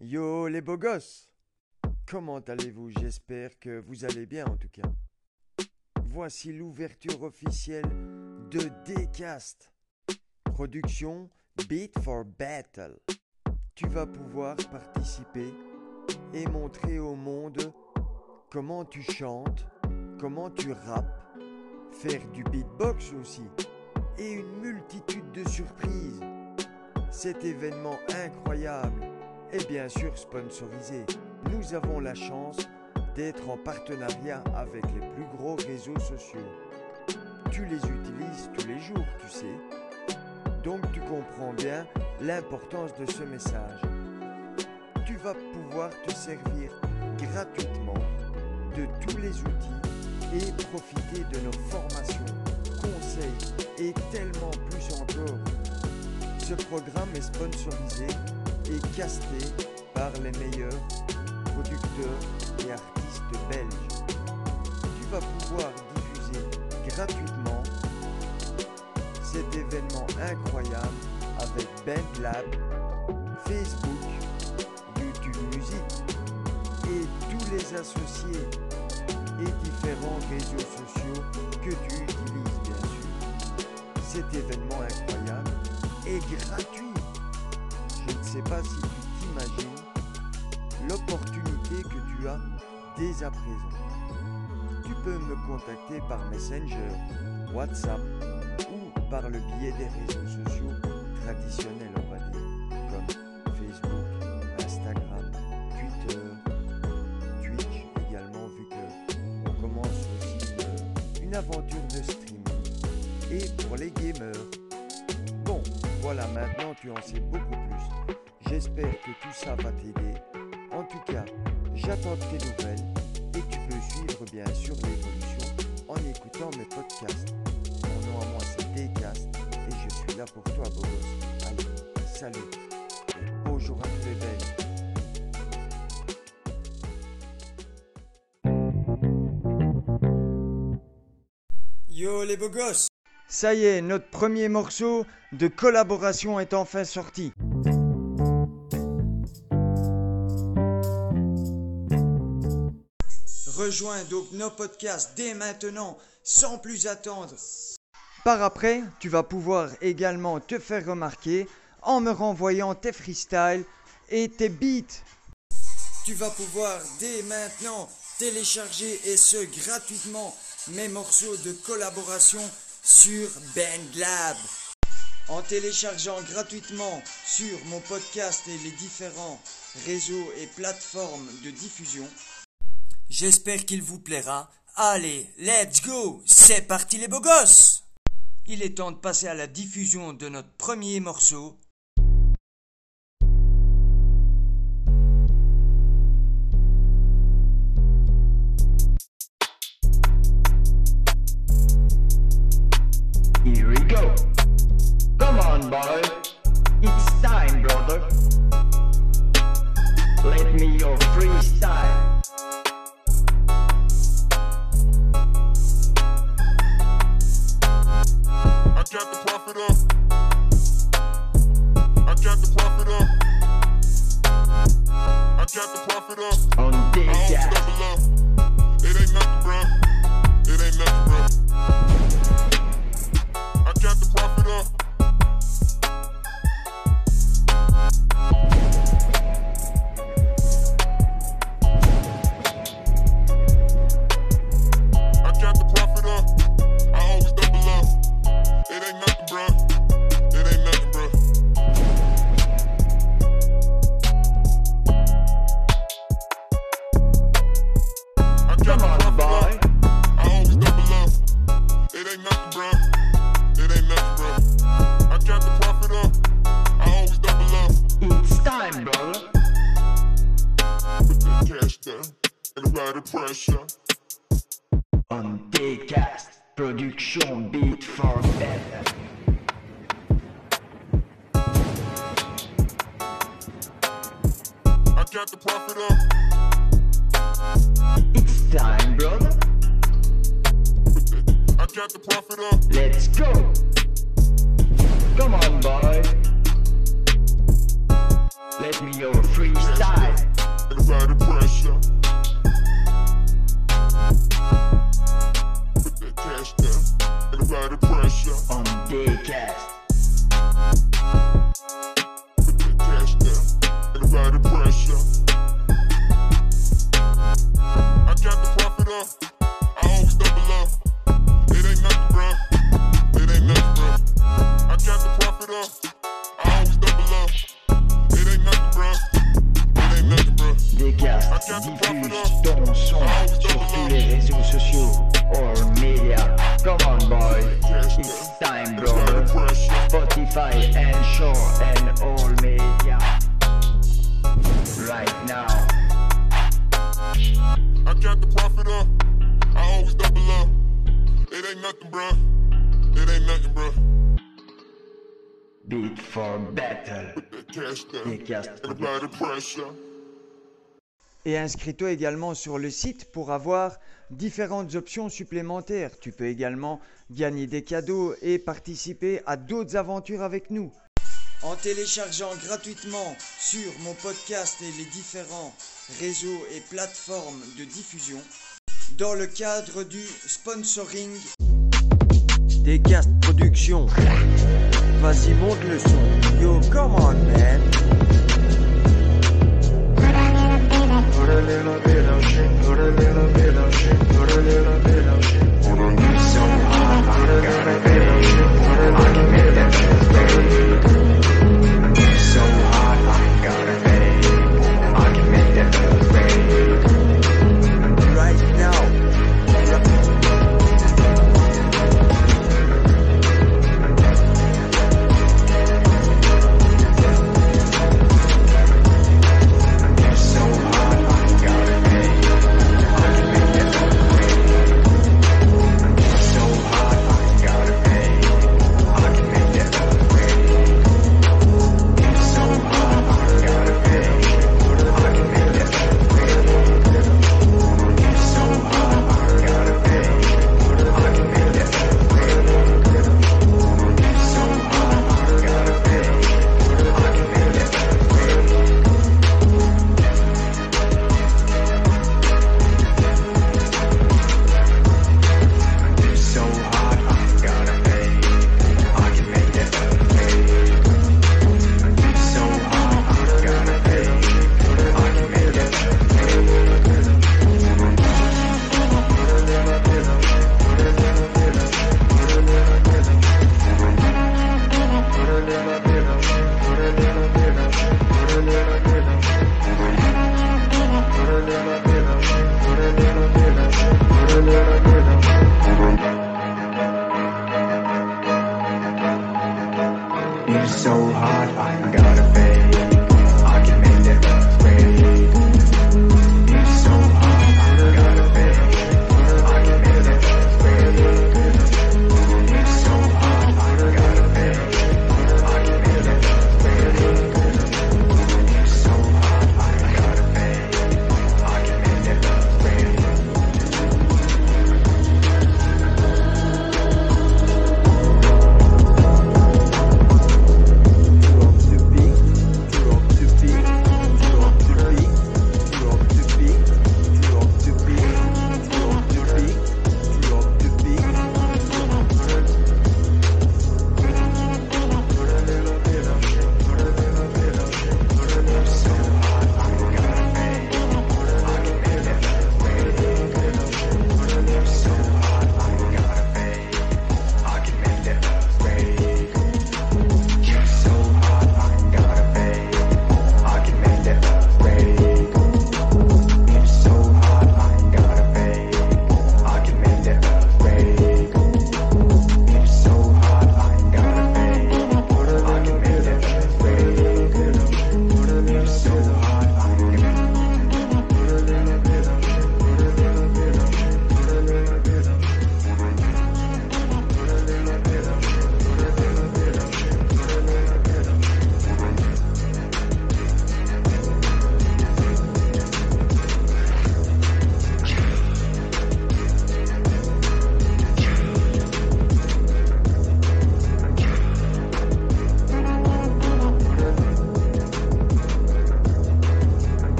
Yo les beaux gosses Comment allez-vous? J'espère que vous allez bien en tout cas. Voici l'ouverture officielle de Decast. Production Beat for Battle. Tu vas pouvoir participer et montrer au monde comment tu chantes, comment tu rappes, faire du beatbox aussi et une multitude de surprises. Cet événement incroyable est bien sûr sponsorisé. Nous avons la chance d'être en partenariat avec les plus gros réseaux sociaux. Tu les utilises tous les jours, tu sais. Donc tu comprends bien l'importance de ce message. Tu vas pouvoir te servir gratuitement de tous les outils et profiter de nos formations, conseils et tellement plus encore. Ce programme est sponsorisé casté par les meilleurs producteurs et artistes belges. Tu vas pouvoir diffuser gratuitement cet événement incroyable avec BandLab, Facebook, YouTube Music et tous les associés et différents réseaux sociaux que tu utilises bien sûr. Cet événement incroyable est gratuit. Sais pas si tu t'imagines l'opportunité que tu as dès à présent. Tu peux me contacter par Messenger, WhatsApp ou par le biais des réseaux sociaux traditionnels, j'attends tes nouvelles et tu peux suivre bien sûr l'évolution en écoutant mes podcasts. Mon nom à moi c'est Decast et je suis là pour toi beau gosse. Allez, salut et bonjour à tous les belles. Yo les beaux gosses Ça y est, notre premier morceau de collaboration est enfin sorti. Rejoins donc nos podcasts dès maintenant, sans plus attendre. Par après, tu vas pouvoir également te faire remarquer en me renvoyant tes freestyles et tes beats. Tu vas pouvoir dès maintenant télécharger et ce gratuitement mes morceaux de collaboration sur BandLab. En téléchargeant gratuitement sur mon podcast et les différents réseaux et plateformes de diffusion, J'espère qu'il vous plaira. Allez, let's go C'est parti les beaux gosses Il est temps de passer à la diffusion de notre premier morceau. Et inscris-toi également sur le site pour avoir différentes options supplémentaires. Tu peux également gagner des cadeaux et participer à d'autres aventures avec nous. En téléchargeant gratuitement sur mon podcast et les différents réseaux et plateformes de diffusion, dans le cadre du sponsoring des Cast Productions. Vas-y, monte le son. Yo, come on, man. Put a little bit of shit, put a little bit of shit, put a little bit of shit. Put a little bit of shit, put a little bit of shit, baby.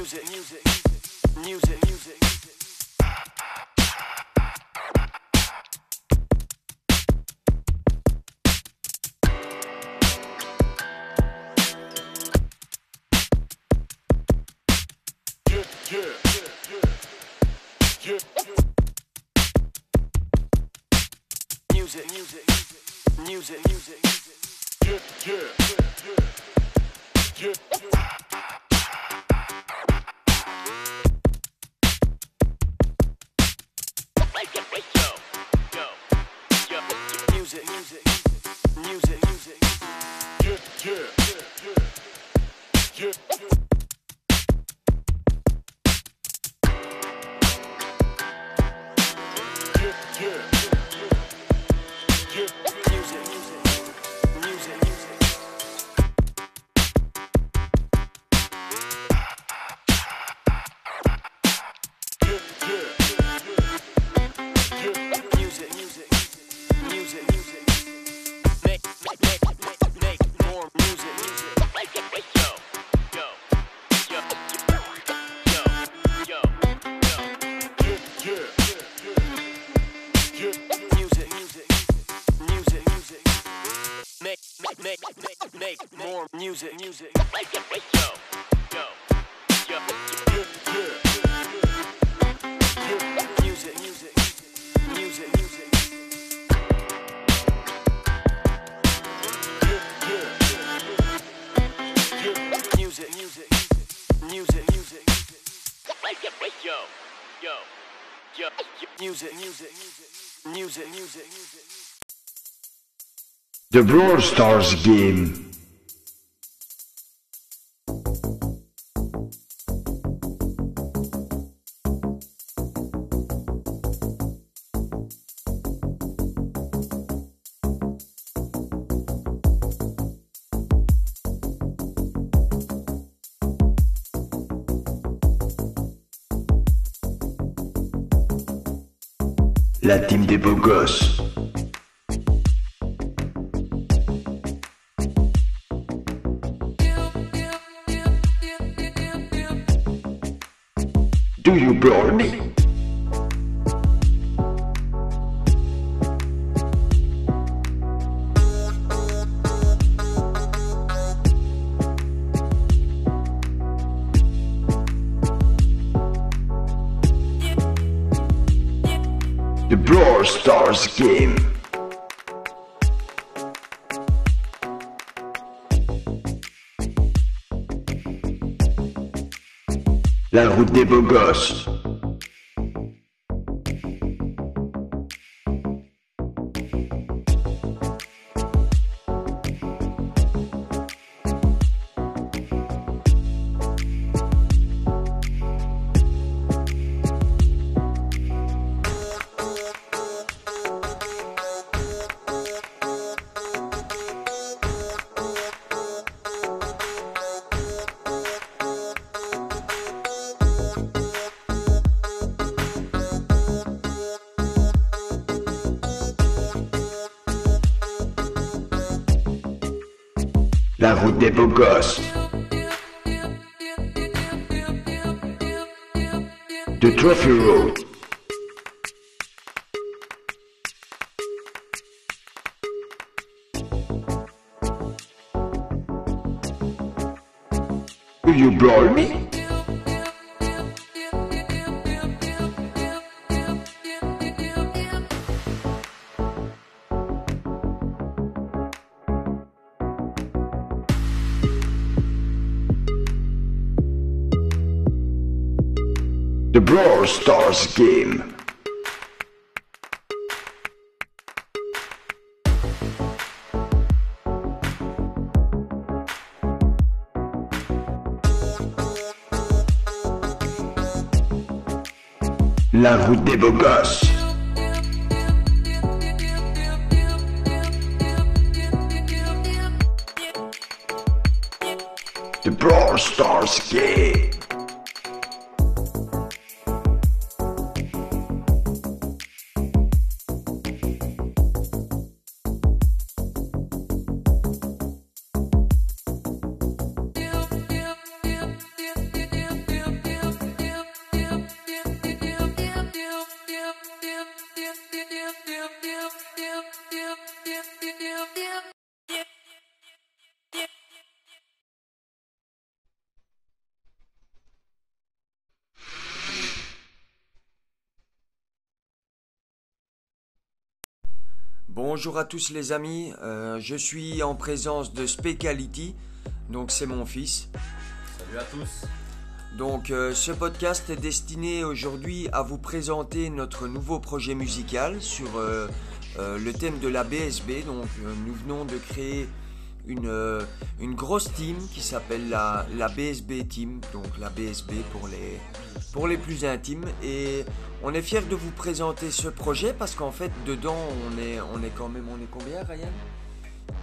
music, music, music, music. Yeah, yeah, yeah, music, music, music, music. Yeah, yeah, yeah, yeah. The Brawl Stars game. La team des beaux gosses. Do you brawl me? La route des beaux gosses. The Brawl Stars game. La route des beaux gosses. The Brawl Stars game. Bonjour à tous les amis, Euh, je suis en présence de Specality, donc c'est mon fils. Salut à tous. Donc euh, ce podcast est destiné aujourd'hui à vous présenter notre nouveau projet musical sur euh, le thème de la BSB. Donc nous venons de créer une, euh, une grosse team qui s'appelle la, la BSB Team, donc la BSB pour les, pour les plus intimes. Et on est fiers de vous présenter ce projet parce qu'en fait dedans on est, on est quand même, on est combien Ryan?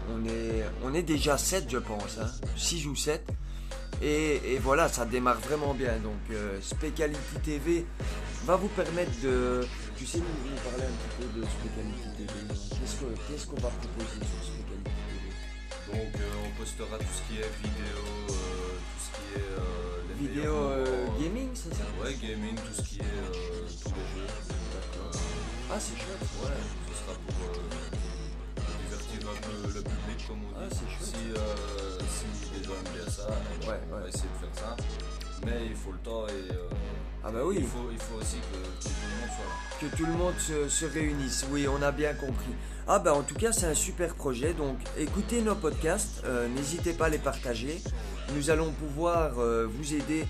On est, on est déjà 7 je pense, 6 ou 7. Et, et voilà, ça démarre vraiment bien. Donc, euh, TV va vous permettre de. Tu sais, nous, nous parler un petit peu de Specality TV. Qu'est-ce que- qu'est-ce qu'on va proposer sur Specality TV Donc euh, on postera tout ce qui est vidéo, euh, tout ce qui est euh, les Vidéo gaming, c'est ça Ouais, gaming, tout ce qui est tous les jeux. Ah, c'est chouette. ouais, ce sera pour divertir un peu le public comme on Ah, dit. c'est chouette. Si, si les gens aiment bien ça, Ouais, on va essayer de faire ça. Mais il faut le temps et euh, Ah, bah oui. il, faut, il faut aussi que, que tout le monde soit là. que tout le monde se, se réunisse. Oui, on a bien compris. Ah bah en tout cas c'est un super projet, donc écoutez nos podcasts, euh, n'hésitez pas à les partager. Nous allons pouvoir euh, vous aider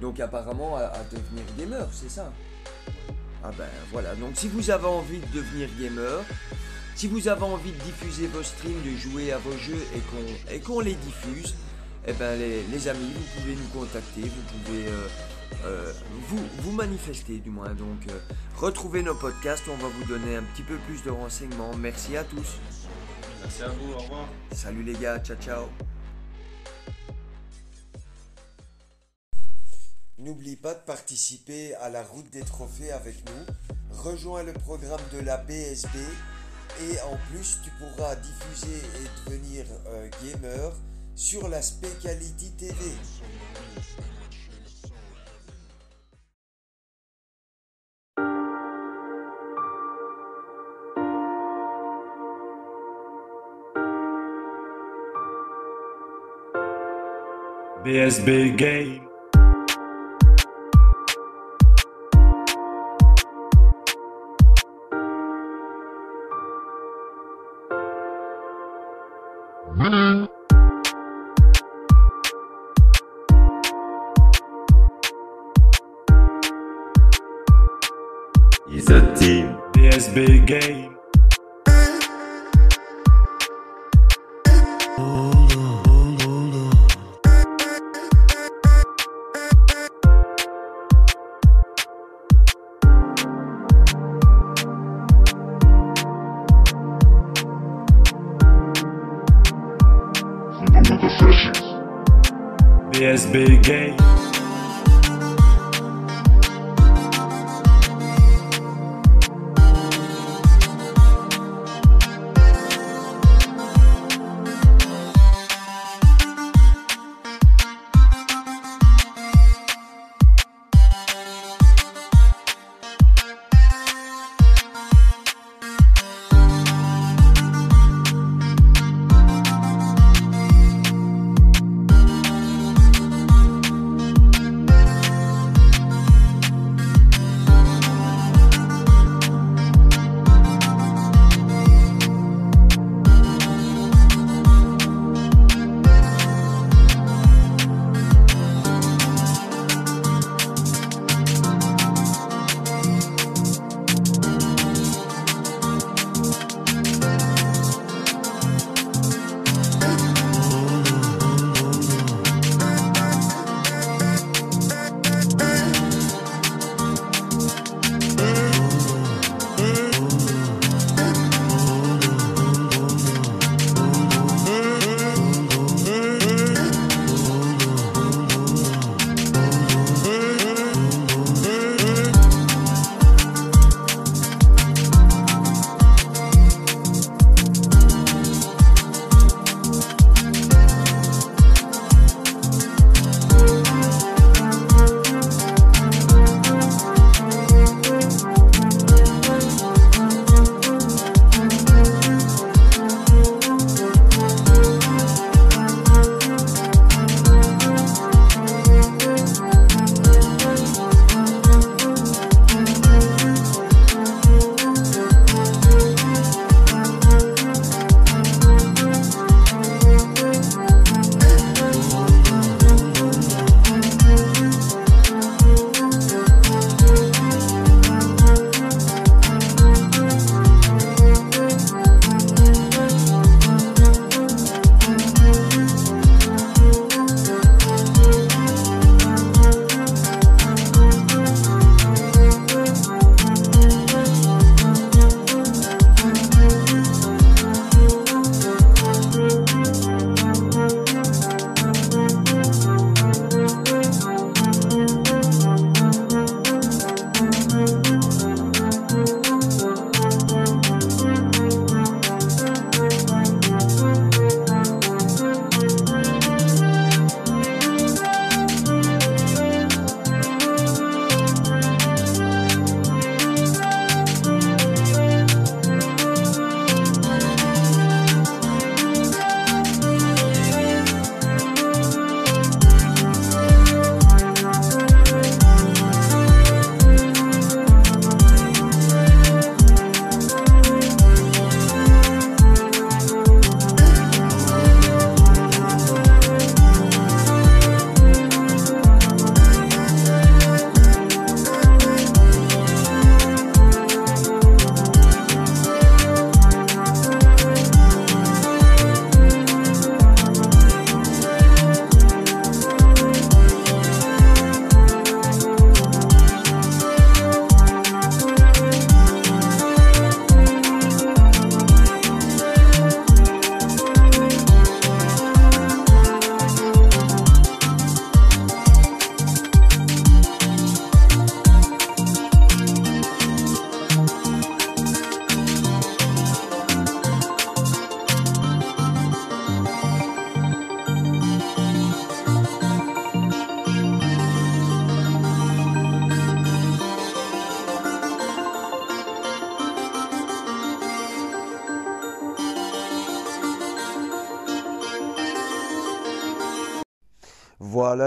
donc apparemment à, à devenir gamer, c'est ça? Ah ben voilà, donc si vous avez envie de devenir gamer, si vous avez envie de diffuser vos streams, de jouer à vos jeux et qu'on et qu'on les diffuse, eh ben les, les amis, vous pouvez nous contacter, vous pouvez euh, euh, vous, vous manifester du moins. Donc euh, retrouvez nos podcasts, on va vous donner un petit peu plus de renseignements. Merci à tous. Merci à vous, au revoir. Salut les gars, ciao ciao. N'oublie pas de participer à la route des trophées avec nous. Rejoins le programme de la BSB et en plus tu pourras diffuser et devenir euh, gamer sur la Specality TV. BSB Game. He's a team. BSB Game. BSB Game.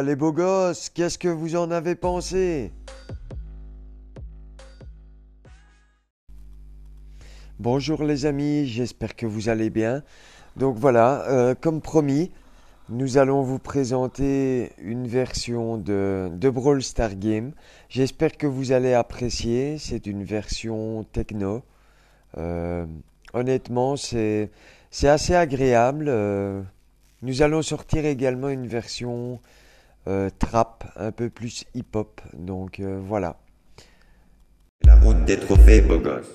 Les beaux gosses, qu'est-ce que vous en avez pensé? Bonjour les amis, j'espère que vous allez bien. Donc voilà, euh, comme promis, nous allons vous présenter une version de, Brawl Star Game. J'espère que vous allez apprécier, c'est une version techno. Euh, honnêtement, c'est c'est assez agréable. euh, nous allons sortir également une version euh, trap, un peu plus hip-hop. Donc euh, voilà. La route des trophées, beau gosse.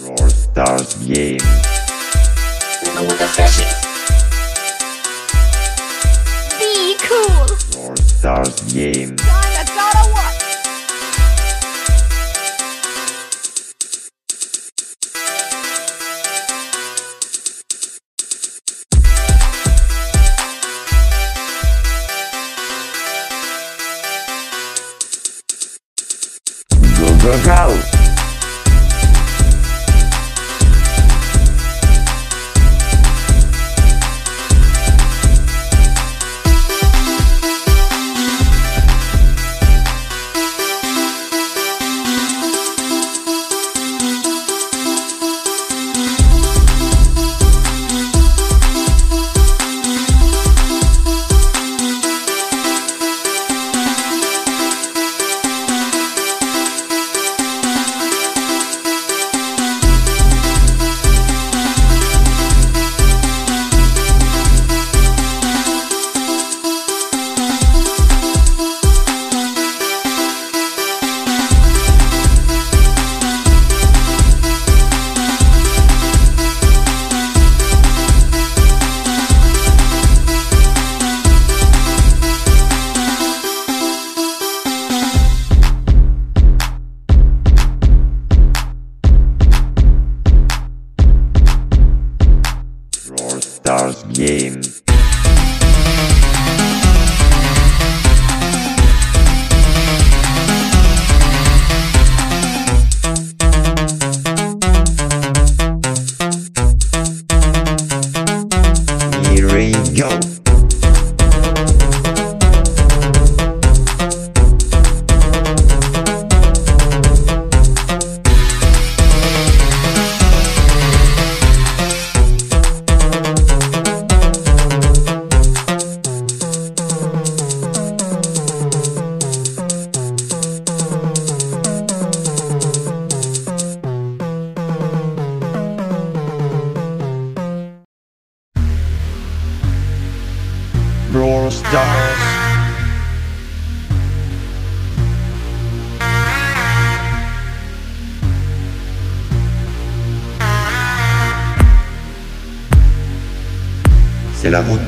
Brawl Stars Game. Be cool. Brawl Stars Game. Go,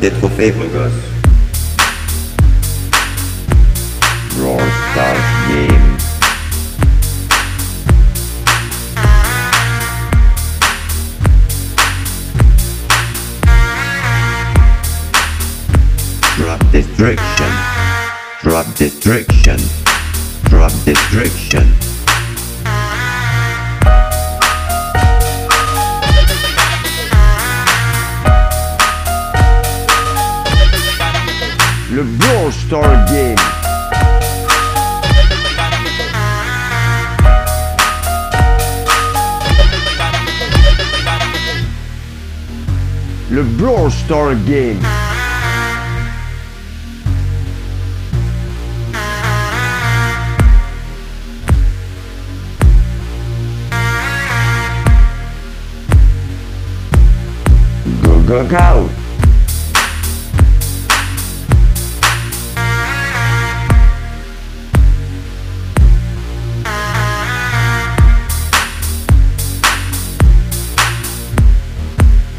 C'est la route des trophées, beau gosse. Brawl Stars Game. Drop destruction. Drop destruction. Drop destruction. Le Brawl Star Game. Le Brawl Star Game. Go, go, go.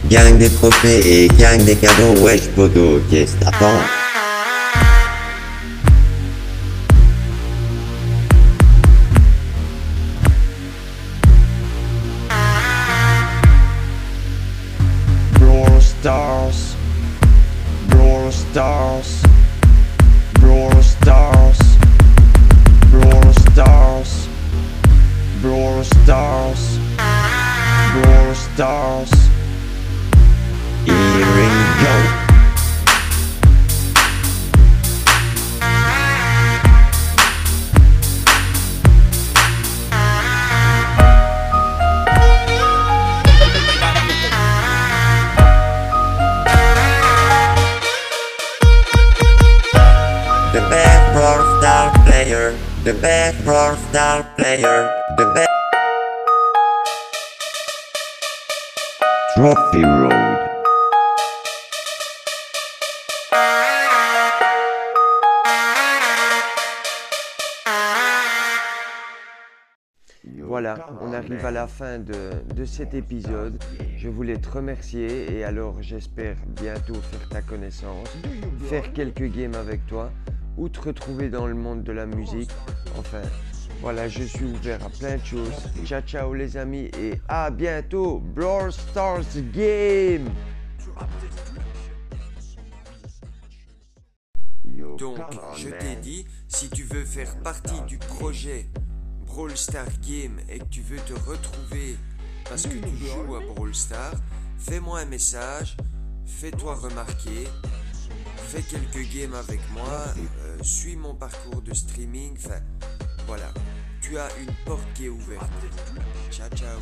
Gang des trophées et gang des cadeaux, wesh poteau, qu'est-ce que t'attends Brawl Stars. Brawl Stars. Road. Voilà, on arrive à la fin de, de cet épisode. Je voulais te remercier et alors j'espère bientôt faire ta connaissance, faire quelques games avec toi ou te retrouver dans le monde de la musique. Enfin, voilà, je suis ouvert à plein de choses. Ciao ciao les amis et à bientôt. Brawl Stars Game Donc, je t'ai dit, si tu veux faire partie du projet Brawl Star Game et que tu veux te retrouver parce que tu joues à Brawl Star, fais-moi un message, fais-toi remarquer, fais quelques games avec moi, euh, suis mon parcours de streaming, enfin voilà, tu as une porte qui est ouverte. Ciao ciao